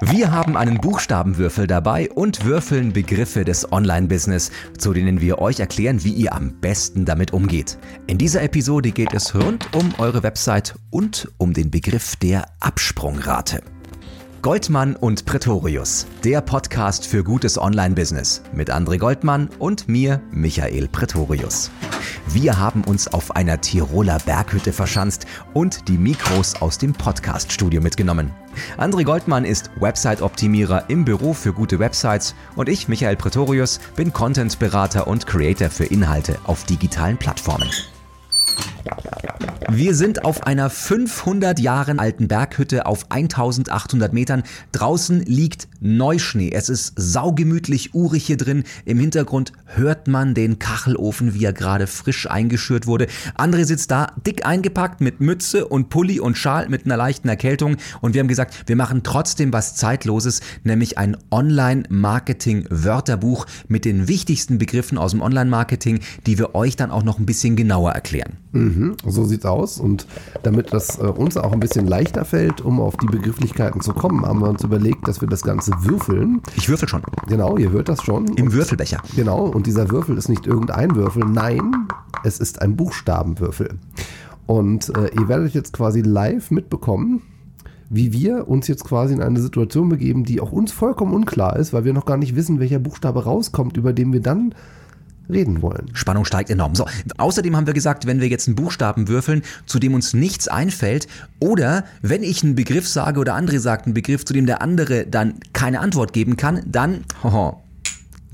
Wir haben einen Buchstabenwürfel dabei und würfeln Begriffe des Online-Business, zu denen wir euch erklären, wie ihr am besten damit umgeht. In dieser Episode geht es rund um eure Website und um den Begriff der Absprungrate. Goldmann und Pretorius, der Podcast für gutes Online-Business mit André Goldmann und mir, Michael Pretorius. Wir haben uns auf einer Tiroler Berghütte verschanzt und die Mikros aus dem Podcast-Studio mitgenommen. André Goldmann ist Website-Optimierer im Büro für gute Websites und ich, Michael Pretorius, bin Content-Berater und Creator für Inhalte auf digitalen Plattformen. Wir sind auf einer 500 Jahre alten Berghütte auf 1800 Metern. Draußen liegt Neuschnee. Es ist saugemütlich urig hier drin. Im Hintergrund hört man den Kachelofen, wie er gerade frisch eingeschürt wurde. André sitzt da, dick eingepackt mit Mütze und Pulli und Schal mit einer leichten Erkältung. Und wir haben gesagt, wir machen trotzdem was Zeitloses, nämlich ein Online-Marketing-Wörterbuch mit den wichtigsten Begriffen aus dem Online-Marketing, die wir euch dann auch noch ein bisschen genauer erklären. Mhm, so sieht's aus. Und damit das äh, uns auch ein bisschen leichter fällt, um auf die Begrifflichkeiten zu kommen, haben wir uns überlegt, dass wir das Ganze würfeln. Ich würfel schon. Genau, ihr hört das schon. Im Würfelbecher. Genau, und dieser Würfel ist nicht irgendein Würfel, nein, es ist ein Buchstabenwürfel. Und äh, ihr werdet jetzt quasi live mitbekommen, wie wir uns jetzt quasi in eine Situation begeben, die auch uns vollkommen unklar ist, weil wir noch gar nicht wissen, welcher Buchstabe rauskommt, über den wir dann reden wollen. Spannung steigt enorm. So, außerdem haben wir gesagt, wenn wir jetzt einen Buchstaben würfeln, zu dem uns nichts einfällt, oder wenn ich einen Begriff sage oder André sagt einen Begriff, zu dem der andere dann keine Antwort geben kann, dann hoho,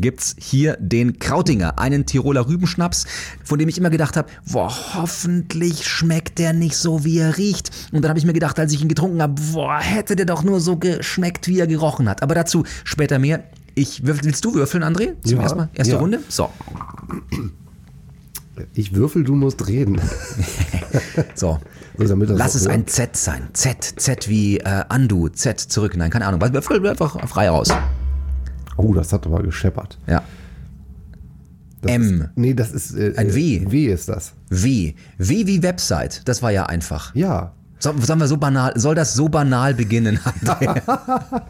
gibt's hier den Krautinger, einen Tiroler Rübenschnaps, von dem ich immer gedacht habe, boah, hoffentlich schmeckt der nicht so, wie er riecht. Und dann habe ich mir gedacht, als ich ihn getrunken habe, boah, hätte der doch nur so geschmeckt, wie er gerochen hat. Aber dazu später mehr. Ich willst du würfeln, André? Zum Ja, ersten Mal? Erste ja. Runde? So. Ich würfel, du musst reden. So. So, Lass es ein Z sein. Z, Z wie äh, Undo, Z zurück. Nein, keine Ahnung. Würfel einfach frei raus. Oh, das hat aber gescheppert. Ja. Das M. Ist, nee, das ist. Äh, Ein W. W ist das. W. W wie Website. Das war ja einfach. Ja. So, sollen wir so banal, soll das so banal beginnen, André?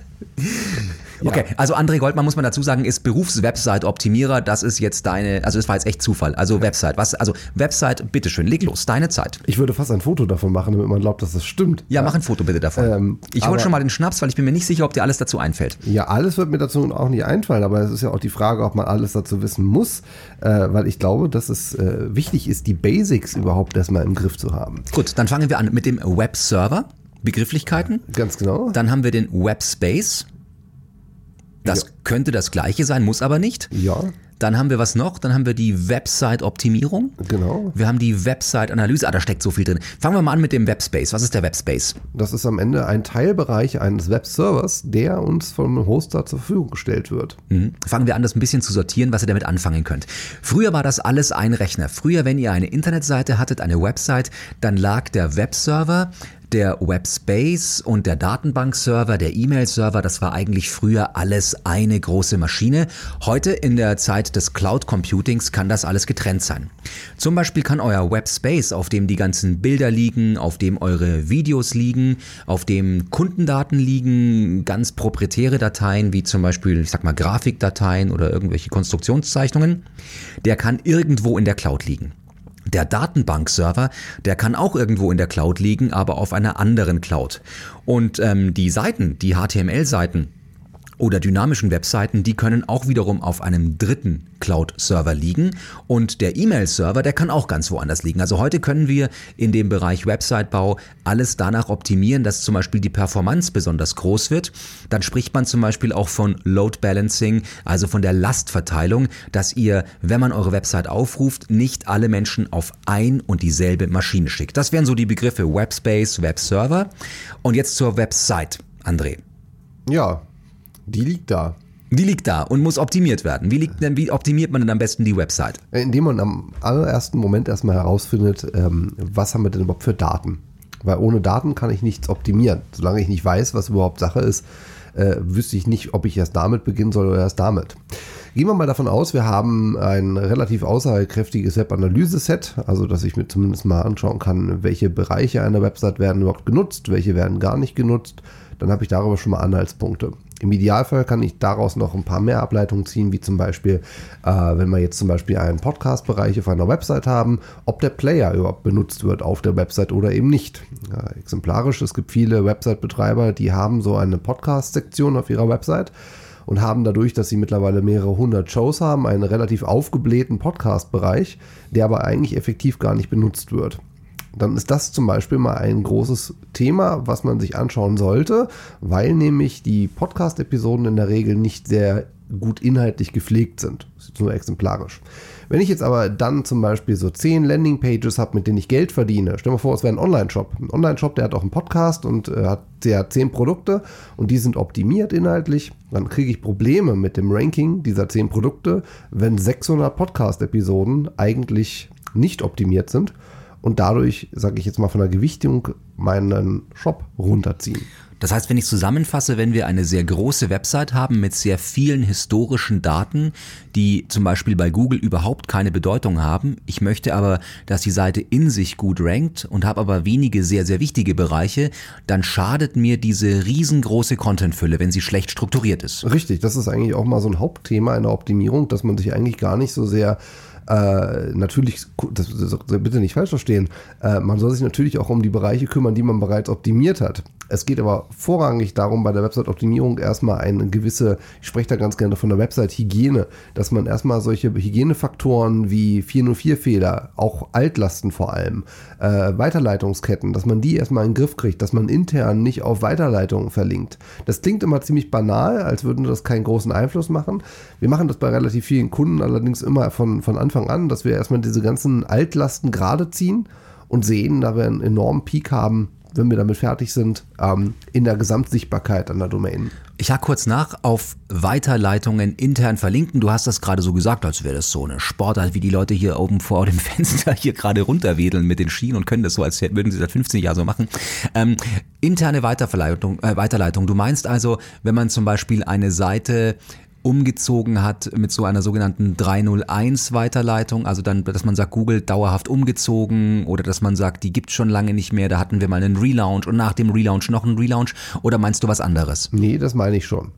Okay, also André Goldmann, muss man dazu sagen, ist Berufswebsite-Optimierer. Das ist jetzt deine, also es war jetzt echt Zufall. Also Website, was, also Website, bitteschön, leg los, deine Zeit. Ich würde fast ein Foto davon machen, damit man glaubt, dass das stimmt. Ja, mach ein Foto bitte davon. Ähm, ich hole schon mal den Schnaps, weil ich bin mir nicht sicher, ob dir alles dazu einfällt. Ja, alles wird mir dazu auch nicht einfallen, aber es ist ja auch die Frage, ob man alles dazu wissen muss, äh, weil ich glaube, dass es äh, wichtig ist, die Basics überhaupt erstmal im Griff zu haben. Gut, dann fangen wir an mit dem Webserver, Begrifflichkeiten. Ganz genau. Dann haben wir den Webspace. Das Ja. könnte das gleiche sein, muss aber nicht. Ja, Dann haben wir was noch? Dann haben wir die Website-Optimierung. genau. Wir haben die Website-Analyse. Ah, da steckt so viel drin. Fangen wir mal an mit dem Webspace. Was ist der Webspace? Das ist am Ende ein Teilbereich eines Webservers, der uns vom Hoster zur Verfügung gestellt wird. Mhm. Fangen wir an, das ein bisschen zu sortieren, was ihr damit anfangen könnt. Früher war das alles ein Rechner. Früher, wenn ihr eine Internetseite hattet, eine Website, dann lag der Webserver, der Webspace und der Datenbankserver, der E-Mail-Server, das war eigentlich früher alles eine große Maschine. Heute in der Zeit des Cloud Computings kann das alles getrennt sein. Zum Beispiel kann euer Webspace, auf dem die ganzen Bilder liegen, auf dem eure Videos liegen, auf dem Kundendaten liegen, ganz proprietäre Dateien, wie zum Beispiel, ich sag mal, Grafikdateien oder irgendwelche Konstruktionszeichnungen, der kann irgendwo in der Cloud liegen. Der Datenbankserver, der kann auch irgendwo in der Cloud liegen, aber auf einer anderen Cloud. Und ähm, die Seiten, die HTML-Seiten oder dynamischen Webseiten, die können auch wiederum auf einem dritten Cloud-Server liegen. Und der E-Mail-Server, der kann auch ganz woanders liegen. Also heute können wir in dem Bereich Website-Bau alles danach optimieren, dass zum Beispiel die Performance besonders groß wird. Dann spricht man zum Beispiel auch von Load Balancing, also von der Lastverteilung, dass ihr, wenn man eure Website aufruft, nicht alle Menschen auf ein und dieselbe Maschine schickt. Das wären so die Begriffe Webspace, Webserver. Und jetzt zur Website, André. Ja, die liegt da. Die liegt da und muss optimiert werden. Wie, liegt denn, wie optimiert man denn am besten die Website? Indem man am allerersten Moment erstmal herausfindet, ähm, was haben wir denn überhaupt für Daten. Weil ohne Daten kann ich nichts optimieren. Solange ich nicht weiß, was überhaupt Sache ist, äh, wüsste ich nicht, ob ich erst damit beginnen soll oder erst damit. Gehen wir mal davon aus, wir haben ein relativ aussagekräftiges Web-Analyse-Set, also dass ich mir zumindest mal anschauen kann, welche Bereiche einer Website werden überhaupt genutzt, welche werden gar nicht genutzt. dann habe ich darüber schon mal Anhaltspunkte. Im Idealfall kann ich daraus noch ein paar mehr Ableitungen ziehen, wie zum Beispiel, äh, wenn wir jetzt zum Beispiel einen Podcast-Bereich auf einer Website haben, ob der Player überhaupt benutzt wird auf der Website oder eben nicht. Ja, exemplarisch, es gibt viele Website-Betreiber, die haben so eine Podcast-Sektion auf ihrer Website und haben dadurch, dass sie mittlerweile mehrere hundert Shows haben, einen relativ aufgeblähten Podcast-Bereich, der aber eigentlich effektiv gar nicht benutzt wird dann ist das zum Beispiel mal ein großes Thema, was man sich anschauen sollte, weil nämlich die Podcast-Episoden in der Regel nicht sehr gut inhaltlich gepflegt sind. Das ist nur exemplarisch. Wenn ich jetzt aber dann zum Beispiel so zehn Landingpages habe, mit denen ich Geld verdiene, stell dir mal vor, es wäre ein Online-Shop. Ein Online-Shop, der hat auch einen Podcast und äh, hat der zehn Produkte und die sind optimiert inhaltlich, dann kriege ich Probleme mit dem Ranking dieser zehn Produkte, wenn 600 Podcast-Episoden eigentlich nicht optimiert sind und dadurch, sage ich jetzt mal von der Gewichtung, meinen Shop runterziehen. Das heißt, wenn ich zusammenfasse, wenn wir eine sehr große Website haben mit sehr vielen historischen Daten, die zum Beispiel bei Google überhaupt keine Bedeutung haben, ich möchte aber, dass die Seite in sich gut rankt und habe aber wenige sehr, sehr wichtige Bereiche, dann schadet mir diese riesengroße Contentfülle, wenn sie schlecht strukturiert ist. Richtig, das ist eigentlich auch mal so ein Hauptthema in der Optimierung, dass man sich eigentlich gar nicht so sehr äh, natürlich, das, das, bitte nicht falsch verstehen, äh, man soll sich natürlich auch um die Bereiche kümmern, die man bereits optimiert hat. Es geht aber vorrangig darum, bei der Website-Optimierung erstmal eine gewisse, ich spreche da ganz gerne von der Website-Hygiene, dass man erstmal solche Hygienefaktoren wie 404-Fehler, auch Altlasten vor allem, äh, Weiterleitungsketten, dass man die erstmal in den Griff kriegt, dass man intern nicht auf Weiterleitungen verlinkt. Das klingt immer ziemlich banal, als würden das keinen großen Einfluss machen. Wir machen das bei relativ vielen Kunden allerdings immer von, von Anfang an, dass wir erstmal diese ganzen Altlasten gerade ziehen und sehen, da wir einen enormen Peak haben, wenn wir damit fertig sind, ähm, in der Gesamtsichtbarkeit an der Domain. Ich hake kurz nach auf Weiterleitungen intern verlinken. Du hast das gerade so gesagt, als wäre das so eine Sportart, wie die Leute hier oben vor dem Fenster hier gerade runterwedeln mit den Schienen und können das so, als würden sie seit 15 Jahren so machen. Ähm, interne Weiterverleitung, äh, Weiterleitung. Du meinst also, wenn man zum Beispiel eine Seite umgezogen hat mit so einer sogenannten 301 Weiterleitung, also dann, dass man sagt, Google dauerhaft umgezogen oder dass man sagt, die gibt schon lange nicht mehr, da hatten wir mal einen Relaunch und nach dem Relaunch noch einen Relaunch oder meinst du was anderes? Nee, das meine ich schon.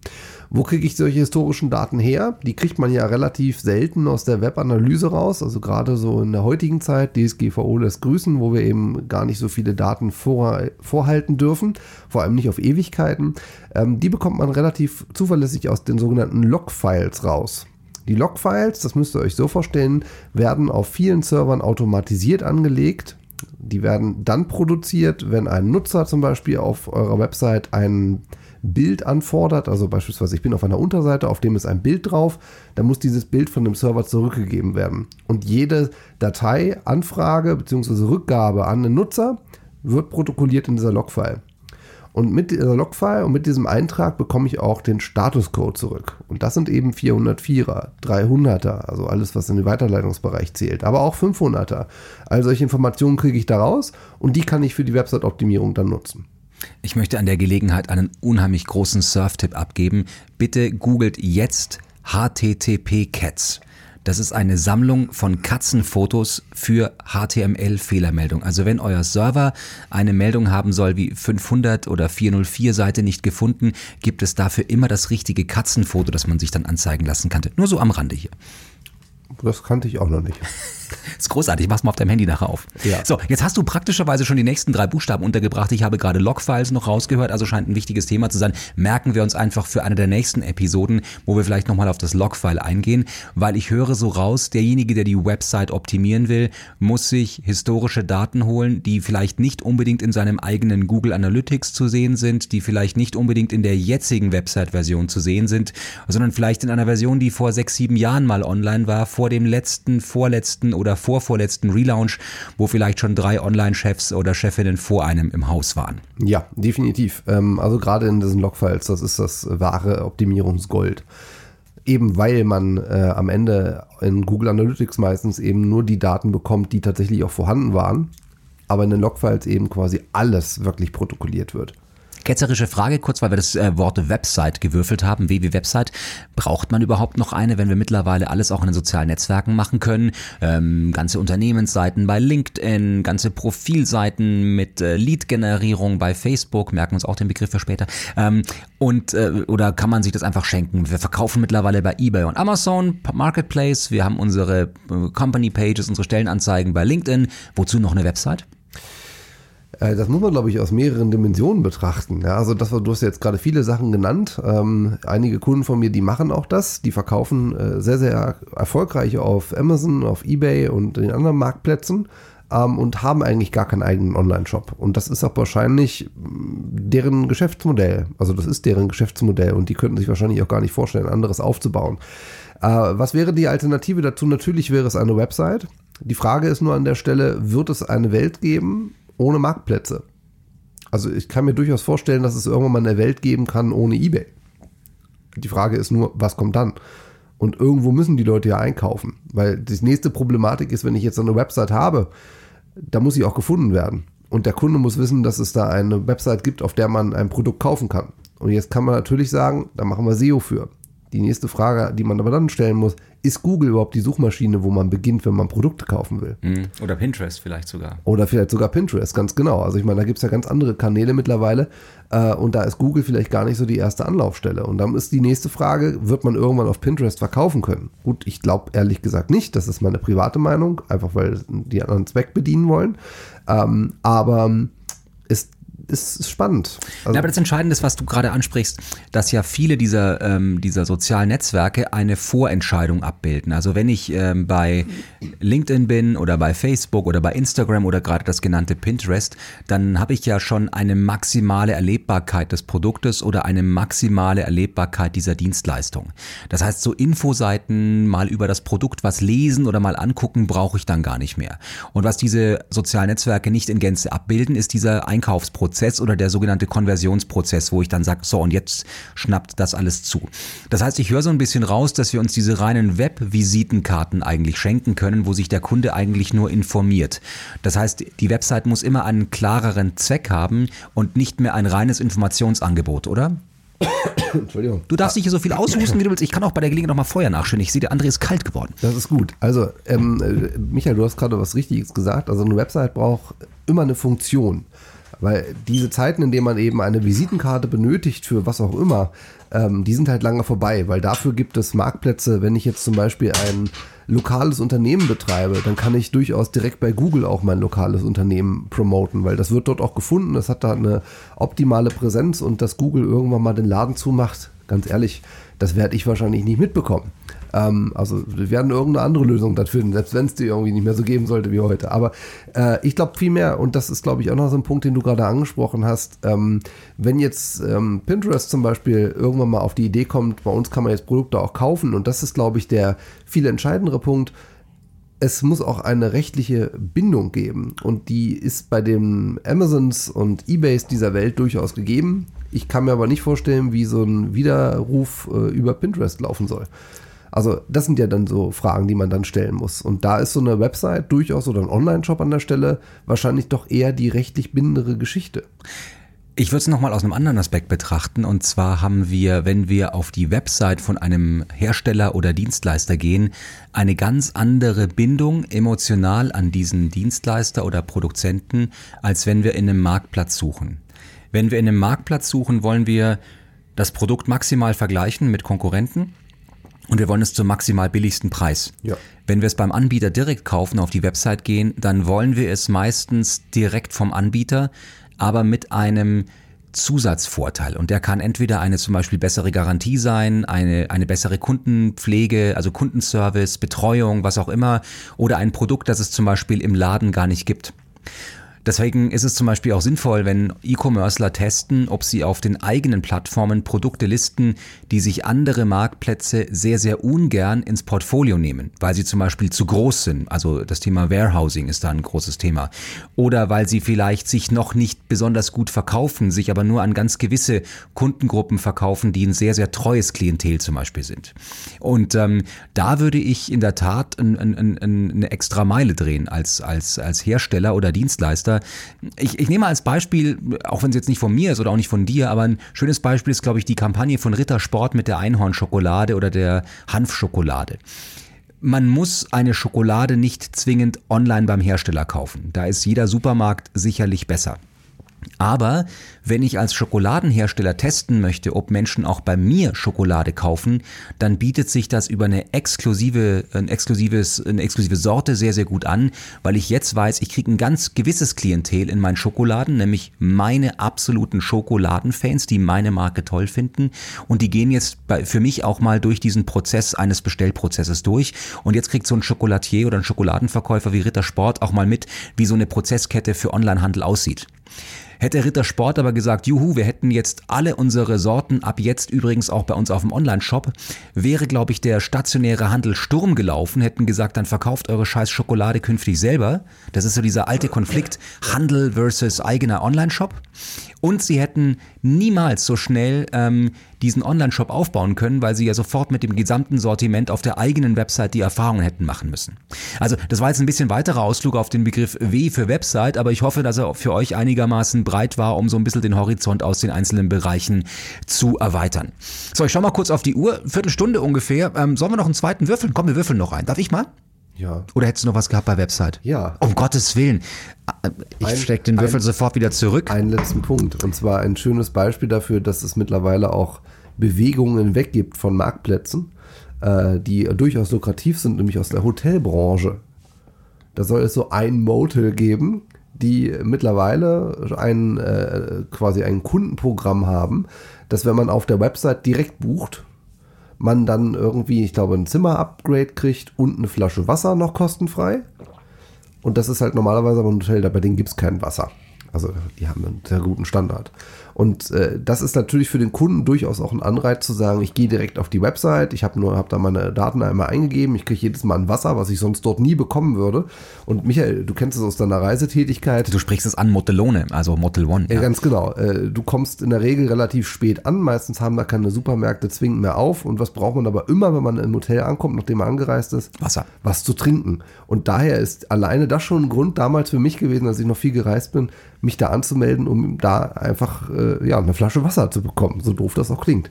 Wo kriege ich solche historischen Daten her? Die kriegt man ja relativ selten aus der Webanalyse raus. Also gerade so in der heutigen Zeit, DSGVO lässt grüßen, wo wir eben gar nicht so viele Daten vor, vorhalten dürfen, vor allem nicht auf Ewigkeiten. Ähm, die bekommt man relativ zuverlässig aus den sogenannten Logfiles raus. Die Logfiles, das müsst ihr euch so vorstellen, werden auf vielen Servern automatisiert angelegt. Die werden dann produziert, wenn ein Nutzer zum Beispiel auf eurer Website einen Bild anfordert, also beispielsweise ich bin auf einer Unterseite, auf dem ist ein Bild drauf, dann muss dieses Bild von dem Server zurückgegeben werden. Und jede Datei, Anfrage bzw. Rückgabe an den Nutzer wird protokolliert in dieser Logfile. Und mit dieser Logfile und mit diesem Eintrag bekomme ich auch den Statuscode zurück. Und das sind eben 404er, 300er, also alles, was in den Weiterleitungsbereich zählt, aber auch 500er. All solche Informationen kriege ich da raus und die kann ich für die Website-Optimierung dann nutzen. Ich möchte an der Gelegenheit einen unheimlich großen Surf-Tipp abgeben. Bitte googelt jetzt HTTP Cats. Das ist eine Sammlung von Katzenfotos für HTML-Fehlermeldung. Also wenn euer Server eine Meldung haben soll wie 500 oder 404 Seite nicht gefunden, gibt es dafür immer das richtige Katzenfoto, das man sich dann anzeigen lassen kann. Nur so am Rande hier. Das kannte ich auch noch nicht. ist großartig, mach's mal auf deinem Handy nachher auf. Ja. So, jetzt hast du praktischerweise schon die nächsten drei Buchstaben untergebracht. Ich habe gerade Logfiles noch rausgehört, also scheint ein wichtiges Thema zu sein. Merken wir uns einfach für eine der nächsten Episoden, wo wir vielleicht nochmal auf das Logfile eingehen, weil ich höre so raus, derjenige, der die Website optimieren will, muss sich historische Daten holen, die vielleicht nicht unbedingt in seinem eigenen Google Analytics zu sehen sind, die vielleicht nicht unbedingt in der jetzigen Website-Version zu sehen sind, sondern vielleicht in einer Version, die vor sechs, sieben Jahren mal online war, vor dem letzten, vorletzten oder vorvorletzten Relaunch, wo vielleicht schon drei Online-Chefs oder Chefinnen vor einem im Haus waren. Ja, definitiv. Ähm, also gerade in diesen Logfiles, das ist das wahre Optimierungsgold eben weil man äh, am Ende in Google Analytics meistens eben nur die Daten bekommt, die tatsächlich auch vorhanden waren, aber in den Logfiles eben quasi alles wirklich protokolliert wird. Ketzerische Frage kurz, weil wir das äh, Wort Website gewürfelt haben. WW-Website. Braucht man überhaupt noch eine, wenn wir mittlerweile alles auch in den sozialen Netzwerken machen können? Ähm, ganze Unternehmensseiten bei LinkedIn, ganze Profilseiten mit äh, Lead-Generierung bei Facebook, merken uns auch den Begriff für später. Ähm, und äh, oder kann man sich das einfach schenken? Wir verkaufen mittlerweile bei eBay und Amazon, Marketplace. Wir haben unsere äh, Company Pages, unsere Stellenanzeigen bei LinkedIn. Wozu noch eine Website? Äh, das muss man, glaube ich, aus mehreren Dimensionen betrachten. Ja, also das, du hast jetzt gerade viele Sachen genannt. Ähm, einige Kunden von mir, die machen auch das. Die verkaufen äh, sehr, sehr erfolgreich auf Amazon, auf Ebay und den anderen Marktplätzen ähm, und haben eigentlich gar keinen eigenen Online-Shop. Und das ist auch wahrscheinlich mm, deren Geschäftsmodell. Also das ist deren Geschäftsmodell und die könnten sich wahrscheinlich auch gar nicht vorstellen, anderes aufzubauen. Äh, was wäre die Alternative dazu? Natürlich wäre es eine Website. Die Frage ist nur an der Stelle, wird es eine Welt geben, ohne Marktplätze. Also ich kann mir durchaus vorstellen, dass es irgendwann mal eine Welt geben kann ohne eBay. Die Frage ist nur, was kommt dann? Und irgendwo müssen die Leute ja einkaufen. Weil die nächste Problematik ist, wenn ich jetzt eine Website habe, da muss sie auch gefunden werden. Und der Kunde muss wissen, dass es da eine Website gibt, auf der man ein Produkt kaufen kann. Und jetzt kann man natürlich sagen, da machen wir SEO für. Die nächste Frage, die man aber dann stellen muss, ist Google überhaupt die Suchmaschine, wo man beginnt, wenn man Produkte kaufen will? Mhm. Oder Pinterest vielleicht sogar. Oder vielleicht sogar Pinterest, ganz genau. Also ich meine, da gibt es ja ganz andere Kanäle mittlerweile äh, und da ist Google vielleicht gar nicht so die erste Anlaufstelle. Und dann ist die nächste Frage, wird man irgendwann auf Pinterest verkaufen können? Gut, ich glaube ehrlich gesagt nicht, das ist meine private Meinung, einfach weil die anderen Zweck bedienen wollen. Ähm, aber ist ist spannend. Also ja, aber das Entscheidende ist, was du gerade ansprichst, dass ja viele dieser, ähm, dieser sozialen Netzwerke eine Vorentscheidung abbilden. Also wenn ich ähm, bei LinkedIn bin oder bei Facebook oder bei Instagram oder gerade das genannte Pinterest, dann habe ich ja schon eine maximale Erlebbarkeit des Produktes oder eine maximale Erlebbarkeit dieser Dienstleistung. Das heißt, so Infoseiten mal über das Produkt was lesen oder mal angucken, brauche ich dann gar nicht mehr. Und was diese sozialen Netzwerke nicht in Gänze abbilden, ist dieser Einkaufsprozess Prozess oder der sogenannte Konversionsprozess, wo ich dann sage, so und jetzt schnappt das alles zu. Das heißt, ich höre so ein bisschen raus, dass wir uns diese reinen Web-Visitenkarten eigentlich schenken können, wo sich der Kunde eigentlich nur informiert. Das heißt, die Website muss immer einen klareren Zweck haben und nicht mehr ein reines Informationsangebot, oder? Entschuldigung. Du darfst nicht hier so viel aushusten, wie du willst. Ich kann auch bei der Gelegenheit noch mal Feuer nachschütten. Ich sehe, der André ist kalt geworden. Das ist gut. Also, ähm, äh, Michael, du hast gerade was Richtiges gesagt. Also, eine Website braucht immer eine Funktion. Weil diese Zeiten, in denen man eben eine Visitenkarte benötigt für was auch immer, ähm, die sind halt lange vorbei, weil dafür gibt es Marktplätze. Wenn ich jetzt zum Beispiel ein lokales Unternehmen betreibe, dann kann ich durchaus direkt bei Google auch mein lokales Unternehmen promoten, weil das wird dort auch gefunden, das hat da eine optimale Präsenz. Und dass Google irgendwann mal den Laden zumacht, ganz ehrlich, das werde ich wahrscheinlich nicht mitbekommen. Ähm, also wir werden irgendeine andere Lösung dafür finden, selbst wenn es die irgendwie nicht mehr so geben sollte wie heute. Aber äh, ich glaube vielmehr, und das ist glaube ich auch noch so ein Punkt, den du gerade angesprochen hast, ähm, wenn jetzt ähm, Pinterest zum Beispiel irgendwann mal auf die Idee kommt, bei uns kann man jetzt Produkte auch kaufen und das ist glaube ich der viel entscheidendere Punkt, es muss auch eine rechtliche Bindung geben. Und die ist bei den Amazons und Ebays dieser Welt durchaus gegeben. Ich kann mir aber nicht vorstellen, wie so ein Widerruf äh, über Pinterest laufen soll. Also das sind ja dann so Fragen, die man dann stellen muss. Und da ist so eine Website durchaus oder ein Online-Shop an der Stelle wahrscheinlich doch eher die rechtlich bindendere Geschichte. Ich würde es nochmal aus einem anderen Aspekt betrachten. Und zwar haben wir, wenn wir auf die Website von einem Hersteller oder Dienstleister gehen, eine ganz andere Bindung emotional an diesen Dienstleister oder Produzenten, als wenn wir in einem Marktplatz suchen. Wenn wir in einem Marktplatz suchen, wollen wir das Produkt maximal vergleichen mit Konkurrenten und wir wollen es zum maximal billigsten Preis. Ja. Wenn wir es beim Anbieter direkt kaufen, auf die Website gehen, dann wollen wir es meistens direkt vom Anbieter, aber mit einem Zusatzvorteil. Und der kann entweder eine zum Beispiel bessere Garantie sein, eine, eine bessere Kundenpflege, also Kundenservice, Betreuung, was auch immer, oder ein Produkt, das es zum Beispiel im Laden gar nicht gibt. Deswegen ist es zum Beispiel auch sinnvoll, wenn E-Commercer testen, ob sie auf den eigenen Plattformen Produkte listen, die sich andere Marktplätze sehr, sehr ungern ins Portfolio nehmen, weil sie zum Beispiel zu groß sind. Also das Thema Warehousing ist da ein großes Thema. Oder weil sie vielleicht sich noch nicht besonders gut verkaufen, sich aber nur an ganz gewisse Kundengruppen verkaufen, die ein sehr, sehr treues Klientel zum Beispiel sind. Und ähm, da würde ich in der Tat ein, ein, ein, eine extra Meile drehen als, als, als Hersteller oder Dienstleister weiter. Ich, ich nehme als Beispiel, auch wenn es jetzt nicht von mir ist oder auch nicht von dir, aber ein schönes Beispiel ist, glaube ich, die Kampagne von Rittersport mit der Einhornschokolade oder der Hanfschokolade. Man muss eine Schokolade nicht zwingend online beim Hersteller kaufen. Da ist jeder Supermarkt sicherlich besser. Aber wenn ich als Schokoladenhersteller testen möchte, ob Menschen auch bei mir Schokolade kaufen, dann bietet sich das über eine exklusive, ein exklusives, eine exklusive Sorte sehr, sehr gut an, weil ich jetzt weiß, ich kriege ein ganz gewisses Klientel in meinen Schokoladen, nämlich meine absoluten Schokoladenfans, die meine Marke toll finden und die gehen jetzt bei, für mich auch mal durch diesen Prozess eines Bestellprozesses durch und jetzt kriegt so ein Schokolatier oder ein Schokoladenverkäufer wie Ritter Sport auch mal mit, wie so eine Prozesskette für Onlinehandel aussieht. Hätte Ritter Sport aber gesagt, juhu, wir hätten jetzt alle unsere Sorten, ab jetzt übrigens auch bei uns auf dem Online-Shop, wäre, glaube ich, der stationäre Handel Sturm gelaufen, hätten gesagt, dann verkauft eure scheiß Schokolade künftig selber. Das ist so dieser alte Konflikt, Handel versus eigener Online-Shop. Und sie hätten niemals so schnell ähm, diesen Online-Shop aufbauen können, weil sie ja sofort mit dem gesamten Sortiment auf der eigenen Website die Erfahrungen hätten machen müssen. Also das war jetzt ein bisschen weiterer Ausflug auf den Begriff W für Website, aber ich hoffe, dass er für euch einigermaßen breit war, um so ein bisschen den Horizont aus den einzelnen Bereichen zu erweitern. So, ich schau mal kurz auf die Uhr. Viertelstunde ungefähr. Ähm, sollen wir noch einen zweiten würfeln? Komm, wir würfeln noch einen. Darf ich mal? Ja. Oder hättest du noch was gehabt bei Website? Ja. Um Gottes Willen. Ich Ein- steck den Würfel ein- sofort wieder zurück. Einen letzten Punkt. Und zwar ein schönes Beispiel dafür, dass es mittlerweile auch Bewegungen weggibt von Marktplätzen, äh, die durchaus lukrativ sind, nämlich aus der Hotelbranche. Da soll es so ein Motel geben, die mittlerweile ein, äh, quasi ein Kundenprogramm haben, dass wenn man auf der Website direkt bucht, man dann irgendwie, ich glaube, ein Zimmer-Upgrade kriegt und eine Flasche Wasser noch kostenfrei. Und das ist halt normalerweise aber ein Hotel, bei denen gibt es kein Wasser. Also die haben einen sehr guten Standard. Und äh, das ist natürlich für den Kunden durchaus auch ein Anreiz zu sagen, ich gehe direkt auf die Website, ich habe nur hab da meine Daten einmal eingegeben, ich kriege jedes Mal ein Wasser, was ich sonst dort nie bekommen würde. Und Michael, du kennst es aus deiner Reisetätigkeit. Du sprichst es an Motellone, also Motel One. Ja, Ja. ganz genau. Äh, Du kommst in der Regel relativ spät an. Meistens haben da keine Supermärkte zwingend mehr auf. Und was braucht man aber immer, wenn man im Hotel ankommt, nachdem man angereist ist? Wasser. Was zu trinken. Und daher ist alleine das schon ein Grund damals für mich gewesen, als ich noch viel gereist bin, mich da anzumelden, um da einfach äh, ja, eine Flasche Wasser zu bekommen. So doof das auch klingt.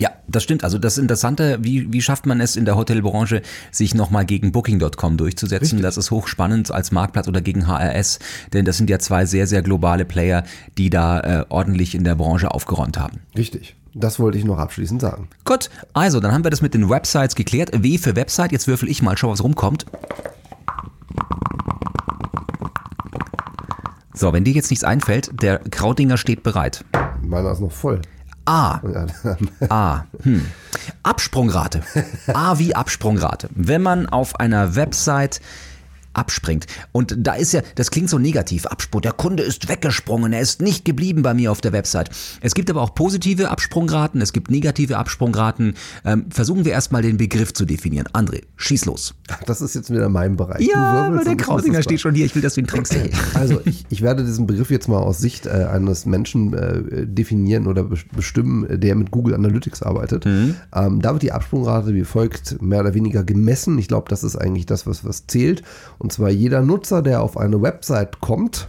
Ja, das stimmt. Also das Interessante, wie, wie schafft man es in der Hotelbranche, sich nochmal gegen Booking.com durchzusetzen? Das ist hochspannend als Marktplatz oder gegen HRS, denn das sind ja zwei sehr, sehr globale Player, die da äh, ordentlich in der Branche aufgeräumt haben. Richtig. Das wollte ich noch abschließend sagen. Gut, also dann haben wir das mit den Websites geklärt. W für Website, jetzt würfel ich mal, schau, was rumkommt. So, wenn dir jetzt nichts einfällt, der Krautinger steht bereit. Meiner ist noch voll. A. A. Hm. Absprungrate. A wie Absprungrate. Wenn man auf einer Website abspringt. Und da ist ja, das klingt so negativ, Absprung. Der Kunde ist weggesprungen, er ist nicht geblieben bei mir auf der Website. Es gibt aber auch positive Absprungraten, es gibt negative Absprungraten. Ähm, versuchen wir erstmal den Begriff zu definieren. André, schieß los. das ist jetzt wieder mein Bereich. Ja, aber der das steht schon hier, ich will, dass du ihn trinkst. Also ich, ich werde diesen Begriff jetzt mal aus Sicht äh, eines Menschen äh, definieren oder bes- bestimmen, der mit Google Analytics arbeitet. Ähm, da wird die Absprungrate wie folgt mehr oder weniger gemessen. Ich glaube, das ist eigentlich das, was, was zählt. Und zwar jeder Nutzer, der auf eine Website kommt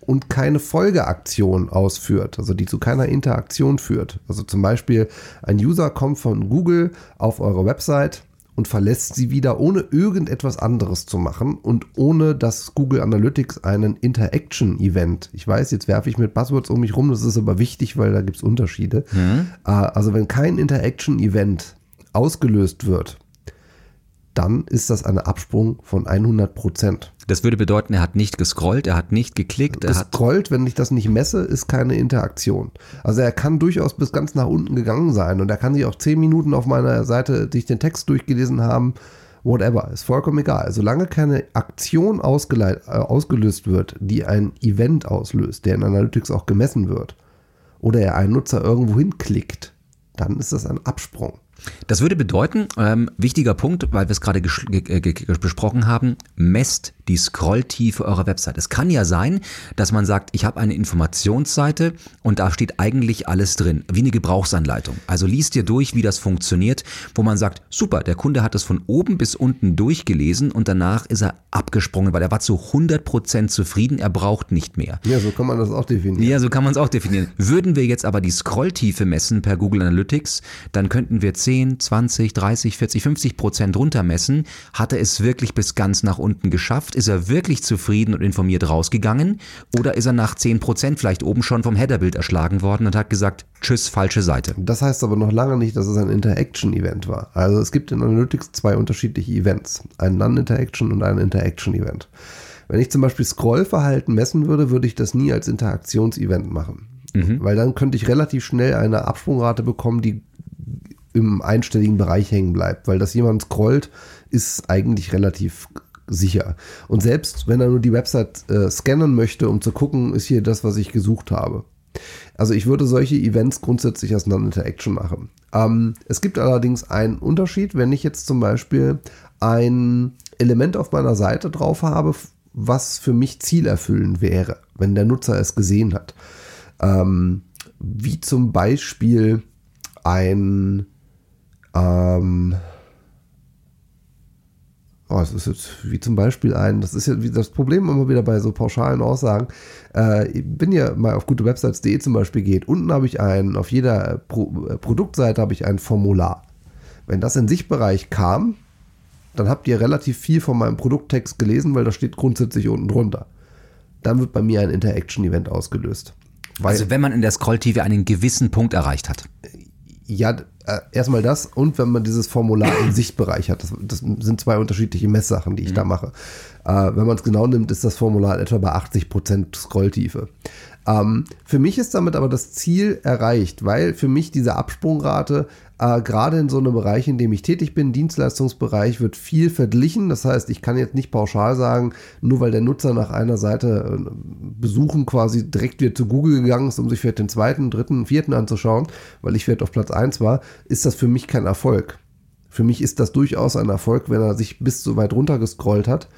und keine Folgeaktion ausführt, also die zu keiner Interaktion führt. Also zum Beispiel ein User kommt von Google auf eure Website und verlässt sie wieder, ohne irgendetwas anderes zu machen und ohne dass Google Analytics einen Interaction-Event, ich weiß, jetzt werfe ich mit Buzzwords um mich rum, das ist aber wichtig, weil da gibt es Unterschiede. Äh, Also wenn kein Interaction-Event ausgelöst wird, dann ist das ein Absprung von 100 Prozent. Das würde bedeuten, er hat nicht gescrollt, er hat nicht geklickt, er Das hat scrollt, wenn ich das nicht messe, ist keine Interaktion. Also er kann durchaus bis ganz nach unten gegangen sein und er kann sich auch zehn Minuten auf meiner Seite sich den Text durchgelesen haben, whatever, ist vollkommen egal. Solange keine Aktion ausgeleit, äh, ausgelöst wird, die ein Event auslöst, der in Analytics auch gemessen wird, oder er einen Nutzer irgendwo hinklickt, dann ist das ein Absprung. Das würde bedeuten, ähm, wichtiger Punkt, weil wir es gerade besprochen haben, messt die Scrolltiefe eurer Website. Es kann ja sein, dass man sagt, ich habe eine Informationsseite und da steht eigentlich alles drin, wie eine Gebrauchsanleitung. Also liest dir durch, wie das funktioniert, wo man sagt, super, der Kunde hat es von oben bis unten durchgelesen und danach ist er abgesprungen, weil er war zu 100% zufrieden, er braucht nicht mehr. Ja, so kann man das auch definieren. Ja, so kann man es auch definieren. Würden wir jetzt aber die Scrolltiefe messen per Google Analytics, dann könnten wir 10, 20, 30, 40, 50 Prozent runtermessen. Hat er es wirklich bis ganz nach unten geschafft? Ist er wirklich zufrieden und informiert rausgegangen? Oder ist er nach 10 Prozent vielleicht oben schon vom Headerbild erschlagen worden und hat gesagt, tschüss, falsche Seite? Das heißt aber noch lange nicht, dass es ein Interaction-Event war. Also es gibt in Analytics zwei unterschiedliche Events. Ein Non-Interaction und ein Interaction-Event. Wenn ich zum Beispiel Scrollverhalten messen würde, würde ich das nie als Interaktionsevent machen. Mhm. Weil dann könnte ich relativ schnell eine Absprungrate bekommen, die im einstelligen Bereich hängen bleibt. Weil dass jemand scrollt, ist eigentlich relativ sicher. Und selbst wenn er nur die Website äh, scannen möchte, um zu gucken, ist hier das, was ich gesucht habe. Also ich würde solche Events grundsätzlich als Non-Interaction machen. Ähm, es gibt allerdings einen Unterschied, wenn ich jetzt zum Beispiel ein Element auf meiner Seite drauf habe, was für mich zielerfüllend wäre, wenn der Nutzer es gesehen hat. Ähm, wie zum Beispiel ein ähm, Oh, es ist jetzt wie zum Beispiel ein, das ist ja wie das Problem immer wieder bei so pauschalen Aussagen. Äh, wenn ihr mal auf gutewebsites.de zum Beispiel geht, unten habe ich ein, auf jeder Pro, äh, Produktseite habe ich ein Formular. Wenn das in Sichtbereich kam, dann habt ihr relativ viel von meinem Produkttext gelesen, weil das steht grundsätzlich unten drunter. Dann wird bei mir ein Interaction-Event ausgelöst. also wenn man in der Scrolltiefe einen gewissen Punkt erreicht hat. Ja, äh, erstmal das und wenn man dieses Formular im Sichtbereich hat. Das, das sind zwei unterschiedliche Messsachen, die ich mhm. da mache. Äh, wenn man es genau nimmt, ist das Formular etwa bei 80% Scrolltiefe. Ähm, für mich ist damit aber das Ziel erreicht, weil für mich diese Absprungrate äh, gerade in so einem Bereich, in dem ich tätig bin, Dienstleistungsbereich, wird viel verglichen. Das heißt, ich kann jetzt nicht pauschal sagen, nur weil der Nutzer nach einer Seite äh, besuchen quasi direkt wieder zu Google gegangen ist, um sich vielleicht den zweiten, dritten, vierten anzuschauen, weil ich vielleicht auf Platz 1 war, ist das für mich kein Erfolg. Für mich ist das durchaus ein Erfolg, wenn er sich bis so weit runter gescrollt hat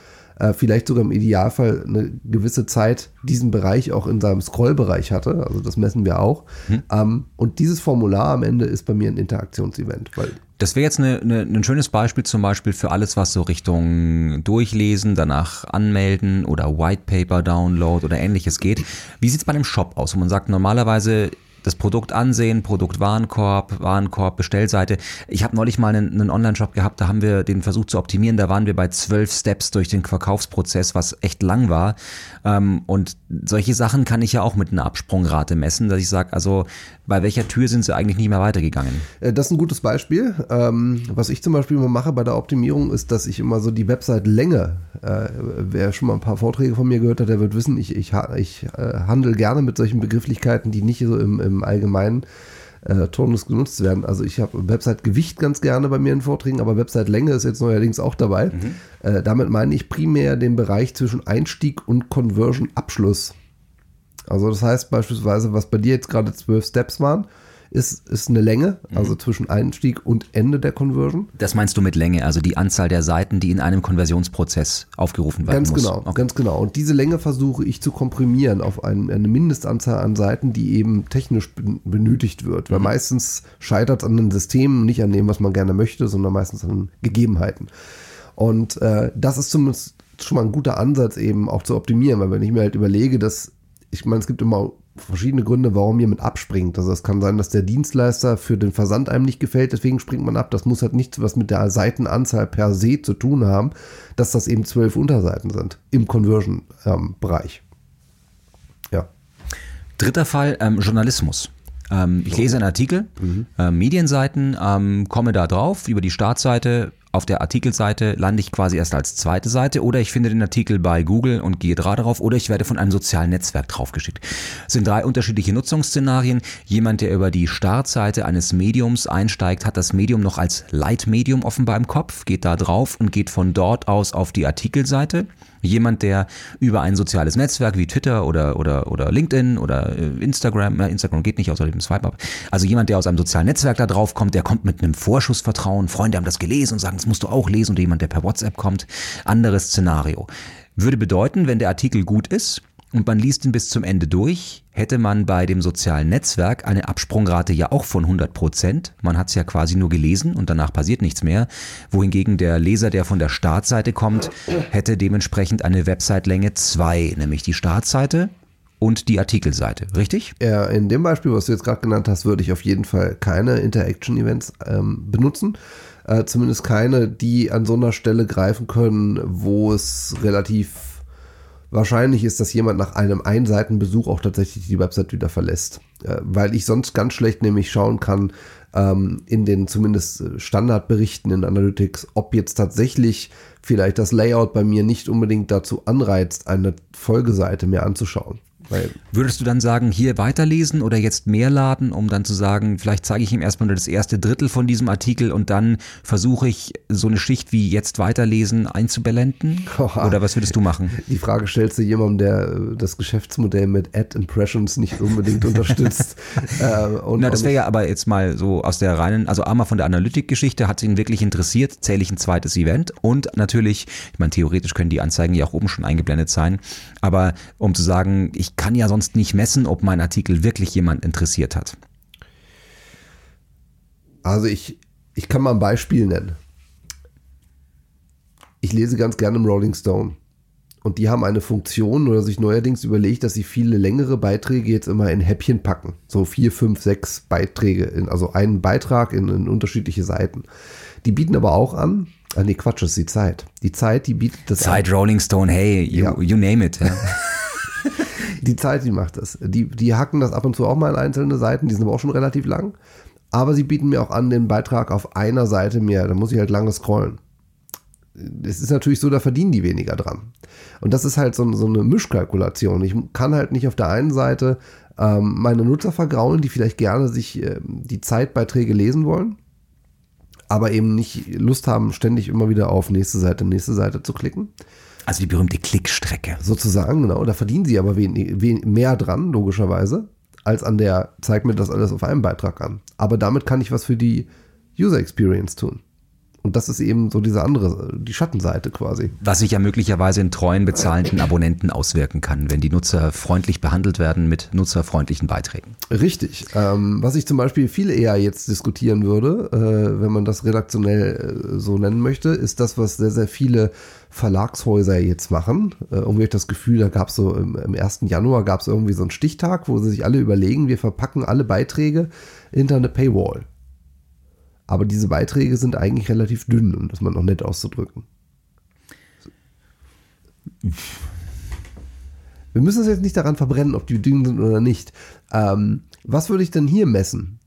äh, vielleicht sogar im Idealfall eine gewisse Zeit diesen Bereich auch in seinem Scrollbereich hatte. Also das messen wir auch. Hm. Ähm, und dieses Formular am Ende ist bei mir ein Interaktionsevent, weil das wäre jetzt eine, eine, ein schönes Beispiel zum Beispiel für alles, was so Richtung Durchlesen, danach anmelden oder White Paper Download oder ähnliches geht. Wie sieht es bei einem Shop aus, wo man sagt, normalerweise das Produkt ansehen, Produkt Warenkorb, Warenkorb, Bestellseite. Ich habe neulich mal einen, einen Online-Shop gehabt, da haben wir den versucht zu optimieren. Da waren wir bei zwölf Steps durch den Verkaufsprozess, was echt lang war. Ähm, und solche Sachen kann ich ja auch mit einer Absprungrate messen, dass ich sage, also bei welcher Tür sind sie eigentlich nicht mehr weitergegangen? Äh, das ist ein gutes Beispiel. Ähm, was ich zum Beispiel immer mache bei der Optimierung, ist, dass ich immer so die Website-Länge, äh, wer schon mal ein paar Vorträge von mir gehört hat, der wird wissen, ich, ich, ich äh, handle gerne mit solchen Begrifflichkeiten, die nicht so im, im allgemeinen äh, Turnus genutzt werden. Also ich habe Website-Gewicht ganz gerne bei mir in Vorträgen, aber Website-Länge ist jetzt neuerdings auch dabei. Mhm. Äh, damit meine ich primär den Bereich zwischen Einstieg und Conversion-Abschluss. Also das heißt beispielsweise, was bei dir jetzt gerade zwölf Steps waren, ist, ist eine Länge, mhm. also zwischen Einstieg und Ende der Conversion. Das meinst du mit Länge, also die Anzahl der Seiten, die in einem Konversionsprozess aufgerufen werden ganz muss. Genau, okay. Ganz genau. Und diese Länge versuche ich zu komprimieren auf ein, eine Mindestanzahl an Seiten, die eben technisch benötigt wird. Weil mhm. meistens scheitert es an den Systemen, nicht an dem, was man gerne möchte, sondern meistens an Gegebenheiten. Und äh, das ist zumindest schon mal ein guter Ansatz eben auch zu optimieren, weil wenn ich mir halt überlege, dass ich meine, es gibt immer verschiedene Gründe, warum jemand abspringt. Also es kann sein, dass der Dienstleister für den Versand einem nicht gefällt, deswegen springt man ab. Das muss halt nichts was mit der Seitenanzahl per se zu tun haben, dass das eben zwölf Unterseiten sind im Conversion-Bereich. Ja. Dritter Fall, ähm, Journalismus. Ähm, ich lese einen Artikel, mhm. äh, Medienseiten, ähm, komme da drauf über die Startseite, auf der Artikelseite lande ich quasi erst als zweite Seite oder ich finde den Artikel bei Google und gehe darauf oder ich werde von einem sozialen Netzwerk draufgeschickt. Das sind drei unterschiedliche Nutzungsszenarien. Jemand, der über die Startseite eines Mediums einsteigt, hat das Medium noch als Leitmedium offenbar im Kopf, geht da drauf und geht von dort aus auf die Artikelseite. Jemand, der über ein soziales Netzwerk wie Twitter oder, oder, oder LinkedIn oder äh, Instagram, Instagram geht nicht außer dem Swipe-Up, also jemand, der aus einem sozialen Netzwerk da drauf kommt, der kommt mit einem Vorschussvertrauen, Freunde haben das gelesen und sagen, das musst du auch lesen oder jemand, der per WhatsApp kommt. Anderes Szenario. Würde bedeuten, wenn der Artikel gut ist und man liest ihn bis zum Ende durch, hätte man bei dem sozialen Netzwerk eine Absprungrate ja auch von 100 Prozent. Man hat es ja quasi nur gelesen und danach passiert nichts mehr. Wohingegen der Leser, der von der Startseite kommt, hätte dementsprechend eine Website-Länge 2, nämlich die Startseite und die Artikelseite, richtig? Ja, in dem Beispiel, was du jetzt gerade genannt hast, würde ich auf jeden Fall keine Interaction-Events ähm, benutzen. Äh, zumindest keine, die an so einer Stelle greifen können, wo es relativ wahrscheinlich ist, dass jemand nach einem Einseitenbesuch auch tatsächlich die Website wieder verlässt. Äh, weil ich sonst ganz schlecht nämlich schauen kann, ähm, in den zumindest Standardberichten in Analytics, ob jetzt tatsächlich vielleicht das Layout bei mir nicht unbedingt dazu anreizt, eine Folgeseite mir anzuschauen. Weil Würdest du dann sagen, hier weiterlesen oder jetzt mehr laden, um dann zu sagen, vielleicht zeige ich ihm erstmal nur das erste Drittel von diesem Artikel und dann versuche ich so eine Schicht wie jetzt weiterlesen einzublenden? Oder was würdest du machen? Die Frage stellst du jemandem, der äh, das Geschäftsmodell mit Ad Impressions nicht unbedingt unterstützt. äh, und Na, das wäre ja aber jetzt mal so aus der reinen, also einmal von der Analytik-Geschichte hat ihn wirklich interessiert, zähle ich ein zweites Event und natürlich, ich meine, theoretisch können die Anzeigen ja auch oben schon eingeblendet sein, aber um zu sagen, ich kann ja sonst nicht messen, ob mein Artikel wirklich jemand interessiert hat. Also ich, ich kann mal ein Beispiel nennen. Ich lese ganz gerne im Rolling Stone. Und die haben eine Funktion oder sich neuerdings überlegt, dass sie viele längere Beiträge jetzt immer in Häppchen packen. So vier, fünf, sechs Beiträge, in, also einen Beitrag in, in, unterschiedliche Seiten. Die bieten aber auch an, ah nee, Quatsch, ist die Zeit. Die Zeit, die bietet das Zeit, an. Rolling Stone, hey, you, ja. you name it. Ja. Die Zeit, die macht das. Die, die hacken das ab und zu auch mal in einzelne Seiten, die sind aber auch schon relativ lang. Aber sie bieten mir auch an, den Beitrag auf einer Seite mehr. Da muss ich halt lange scrollen. Es ist natürlich so, da verdienen die weniger dran. Und das ist halt so, so eine Mischkalkulation. Ich kann halt nicht auf der einen Seite ähm, meine Nutzer vergraulen, die vielleicht gerne sich äh, die Zeitbeiträge lesen wollen, aber eben nicht Lust haben, ständig immer wieder auf nächste Seite, nächste Seite zu klicken. Also die berühmte Klickstrecke. Sozusagen, genau. Da verdienen sie aber wen, wen, mehr dran, logischerweise, als an der, zeig mir das alles auf einem Beitrag an. Aber damit kann ich was für die User Experience tun. Und das ist eben so diese andere, die Schattenseite quasi. Was sich ja möglicherweise in treuen bezahlenden Abonnenten auswirken kann, wenn die Nutzer freundlich behandelt werden mit nutzerfreundlichen Beiträgen. Richtig. Ähm, was ich zum Beispiel viel eher jetzt diskutieren würde, äh, wenn man das redaktionell äh, so nennen möchte, ist das, was sehr, sehr viele Verlagshäuser jetzt machen. Äh, irgendwie das Gefühl, da gab es so im, im 1. Januar gab es irgendwie so einen Stichtag, wo sie sich alle überlegen, wir verpacken alle Beiträge hinter eine Paywall. Aber diese Beiträge sind eigentlich relativ dünn, um das mal noch nett auszudrücken. Wir müssen es jetzt nicht daran verbrennen, ob die dünn sind oder nicht. Ähm, was würde ich denn hier messen?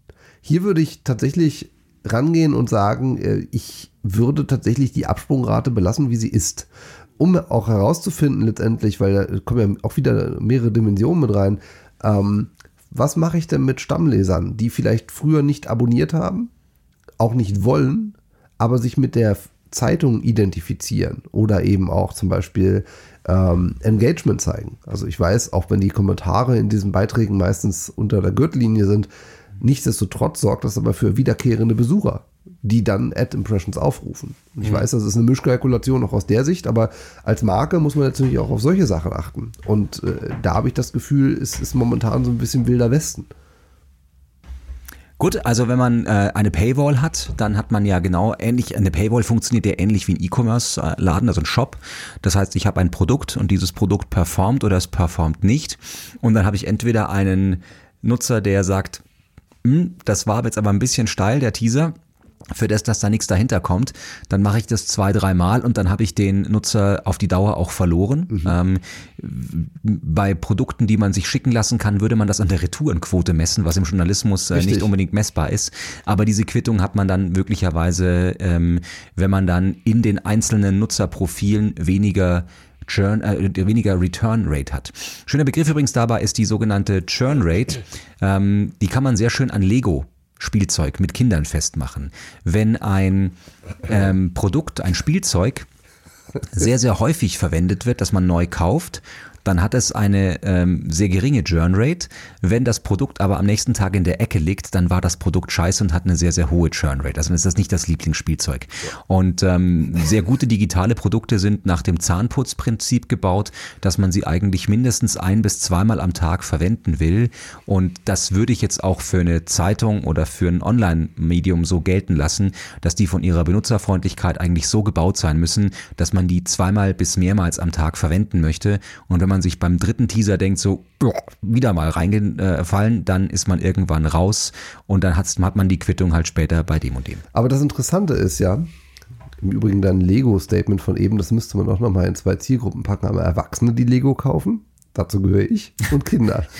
Hier würde ich tatsächlich rangehen und sagen, äh, ich würde tatsächlich die Absprungrate belassen, wie sie ist. Um auch herauszufinden letztendlich, weil da kommen ja auch wieder mehrere Dimensionen mit rein, ähm, was mache ich denn mit Stammlesern, die vielleicht früher nicht abonniert haben, auch nicht wollen, aber sich mit der Zeitung identifizieren oder eben auch zum Beispiel ähm, Engagement zeigen. Also ich weiß, auch wenn die Kommentare in diesen Beiträgen meistens unter der Gürtellinie sind, nichtsdestotrotz sorgt das aber für wiederkehrende Besucher, die dann Ad-Impressions aufrufen. Und ich mhm. weiß, das ist eine Mischkalkulation auch aus der Sicht, aber als Marke muss man natürlich auch auf solche Sachen achten. Und äh, da habe ich das Gefühl, es ist momentan so ein bisschen wilder Westen. Gut, also wenn man äh, eine Paywall hat, dann hat man ja genau ähnlich, eine Paywall funktioniert ja ähnlich wie ein E-Commerce-Laden, also ein Shop. Das heißt, ich habe ein Produkt und dieses Produkt performt oder es performt nicht. Und dann habe ich entweder einen Nutzer, der sagt, hm, das war jetzt aber ein bisschen steil, der Teaser für das, dass da nichts dahinter kommt, dann mache ich das zwei, dreimal und dann habe ich den Nutzer auf die Dauer auch verloren. Mhm. Ähm, bei Produkten, die man sich schicken lassen kann, würde man das an der Retourenquote messen, was im Journalismus äh, nicht unbedingt messbar ist. Aber diese Quittung hat man dann möglicherweise, ähm, wenn man dann in den einzelnen Nutzerprofilen weniger Churn, äh, weniger Return Rate hat. Schöner Begriff übrigens dabei ist die sogenannte Churn Rate. Ähm, die kann man sehr schön an Lego Spielzeug mit Kindern festmachen. Wenn ein ähm, Produkt, ein Spielzeug sehr, sehr häufig verwendet wird, dass man neu kauft, dann hat es eine ähm, sehr geringe Churn-Rate. Wenn das Produkt aber am nächsten Tag in der Ecke liegt, dann war das Produkt scheiße und hat eine sehr, sehr hohe Churn-Rate. Also ist das nicht das Lieblingsspielzeug. Und ähm, sehr gute digitale Produkte sind nach dem Zahnputzprinzip gebaut, dass man sie eigentlich mindestens ein bis zweimal am Tag verwenden will. Und das würde ich jetzt auch für eine Zeitung oder für ein Online-Medium so gelten lassen, dass die von ihrer Benutzerfreundlichkeit eigentlich so gebaut sein müssen, dass man die zweimal bis mehrmals am Tag verwenden möchte. Und wenn man sich beim dritten Teaser denkt, so wieder mal reingefallen, dann ist man irgendwann raus und dann hat man die Quittung halt später bei dem und dem. Aber das Interessante ist ja, im Übrigen dein Lego-Statement von eben, das müsste man auch nochmal in zwei Zielgruppen packen. Aber Erwachsene, die Lego kaufen Dazu gehöre ich und Kinder.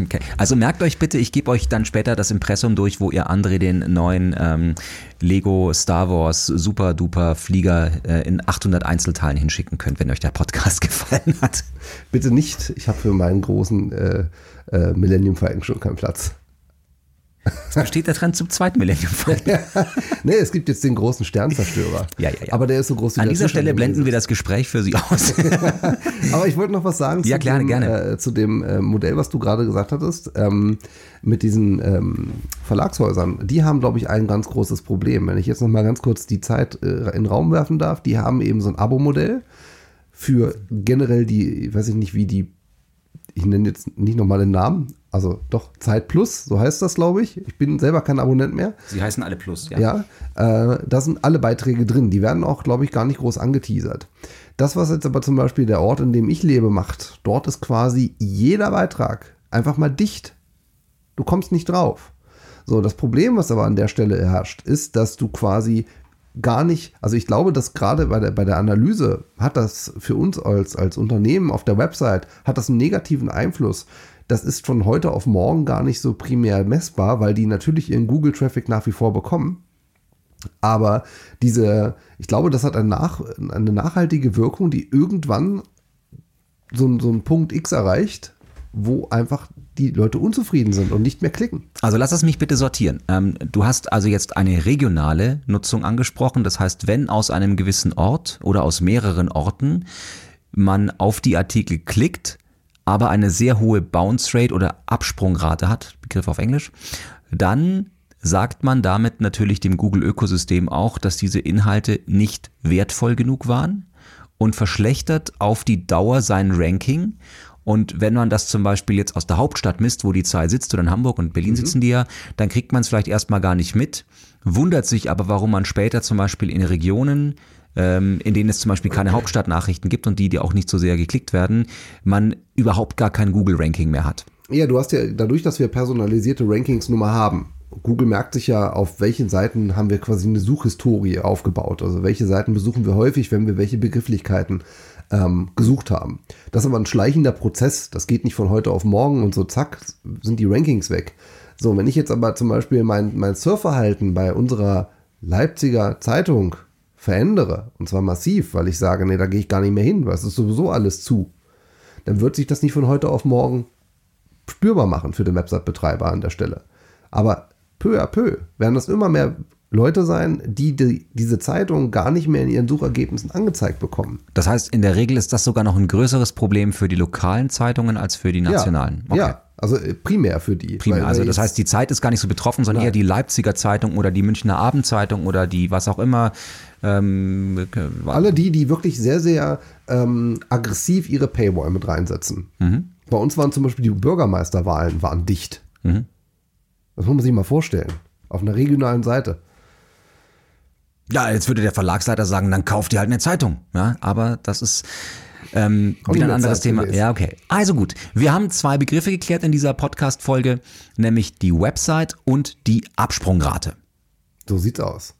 Okay. Also merkt euch bitte, ich gebe euch dann später das Impressum durch, wo ihr André den neuen ähm, Lego Star Wars Super Duper Flieger äh, in 800 Einzelteilen hinschicken könnt, wenn euch der Podcast gefallen hat. Bitte nicht, ich habe für meinen großen äh, äh, Millennium Falcon schon keinen Platz. Es besteht der Trend zum zweiten Millennium Falcon. nee, es gibt jetzt den großen Sternzerstörer. Ja, ja, ja. Aber der ist so groß wie An dieser Stelle blenden wir das Gespräch für Sie aus. Aber ich wollte noch was sagen ja, zu, klar, dem, gerne. Äh, zu dem äh, Modell, was du gerade gesagt hattest, ähm, mit diesen ähm, Verlagshäusern. Die haben, glaube ich, ein ganz großes Problem. Wenn ich jetzt noch mal ganz kurz die Zeit äh, in den Raum werfen darf, die haben eben so ein Abo-Modell für generell die, weiß ich nicht, wie die ich nenne jetzt nicht nochmal den Namen, also doch Zeit Plus, so heißt das, glaube ich. Ich bin selber kein Abonnent mehr. Sie heißen alle Plus, ja. Ja, äh, da sind alle Beiträge drin. Die werden auch, glaube ich, gar nicht groß angeteasert. Das, was jetzt aber zum Beispiel der Ort, in dem ich lebe, macht, dort ist quasi jeder Beitrag einfach mal dicht. Du kommst nicht drauf. So, das Problem, was aber an der Stelle herrscht, ist, dass du quasi gar nicht, also ich glaube, dass gerade bei der, bei der Analyse hat das für uns als, als Unternehmen auf der Website, hat das einen negativen Einfluss. Das ist von heute auf morgen gar nicht so primär messbar, weil die natürlich ihren Google-Traffic nach wie vor bekommen. Aber diese, ich glaube, das hat eine, nach, eine nachhaltige Wirkung, die irgendwann so, so einen Punkt X erreicht, wo einfach die Leute unzufrieden sind und nicht mehr klicken. Also lass es mich bitte sortieren. Ähm, du hast also jetzt eine regionale Nutzung angesprochen. Das heißt, wenn aus einem gewissen Ort oder aus mehreren Orten man auf die Artikel klickt, aber eine sehr hohe Bounce Rate oder Absprungrate hat, Begriff auf Englisch, dann sagt man damit natürlich dem Google-Ökosystem auch, dass diese Inhalte nicht wertvoll genug waren und verschlechtert auf die Dauer sein Ranking und wenn man das zum Beispiel jetzt aus der Hauptstadt misst, wo die Zahl sitzt, oder in Hamburg und Berlin mhm. sitzen die ja, dann kriegt man es vielleicht erstmal gar nicht mit, wundert sich aber, warum man später zum Beispiel in Regionen ähm, in denen es zum Beispiel keine Hauptstadtnachrichten gibt und die, die auch nicht so sehr geklickt werden, man überhaupt gar kein Google-Ranking mehr hat. Ja, du hast ja dadurch, dass wir personalisierte Rankings Nummer haben. Google merkt sich ja, auf welchen Seiten haben wir quasi eine Suchhistorie aufgebaut. Also welche Seiten besuchen wir häufig, wenn wir welche Begrifflichkeiten ähm, gesucht haben. Das ist aber ein schleichender Prozess. Das geht nicht von heute auf morgen und so zack sind die Rankings weg. So, wenn ich jetzt aber zum Beispiel mein, mein Surfverhalten bei unserer Leipziger Zeitung verändere, und zwar massiv, weil ich sage, nee, da gehe ich gar nicht mehr hin, weil es ist sowieso alles zu, dann wird sich das nicht von heute auf morgen spürbar machen für den Website-Betreiber an der Stelle. Aber peu à peu werden das immer mehr Leute sein, die, die, diese Zeitung gar nicht mehr in ihren Suchergebnissen angezeigt bekommen. Das heißt, in der Regel ist das sogar noch ein größeres Problem für die lokalen Zeitungen als für die nationalen. Ja, okay. ja also äh, primär für die. Primär, also das heißt, die Zeit ist gar nicht so betroffen, sondern Nein. eher die Leipziger Zeitung oder die Münchner Abendzeitung oder die was auch immer. Ähm, Alle die, die wirklich sehr, sehr ähm, aggressiv ihre Paywall mit reinsetzen. Mhm. Bei uns waren zum Beispiel die Bürgermeisterwahlen waren dicht. Mhm. Das muss man sich mal vorstellen. Auf einer regionalen Seite. Ja, jetzt würde der Verlagsleiter sagen, dann kauft ihr halt eine Zeitung. Ja, aber das ist ähm, wieder ein anderes Thema. Ja, okay. Also gut, wir haben zwei Begriffe geklärt in dieser Podcast-Folge, nämlich die Website und die Absprungrate. So sieht's aus.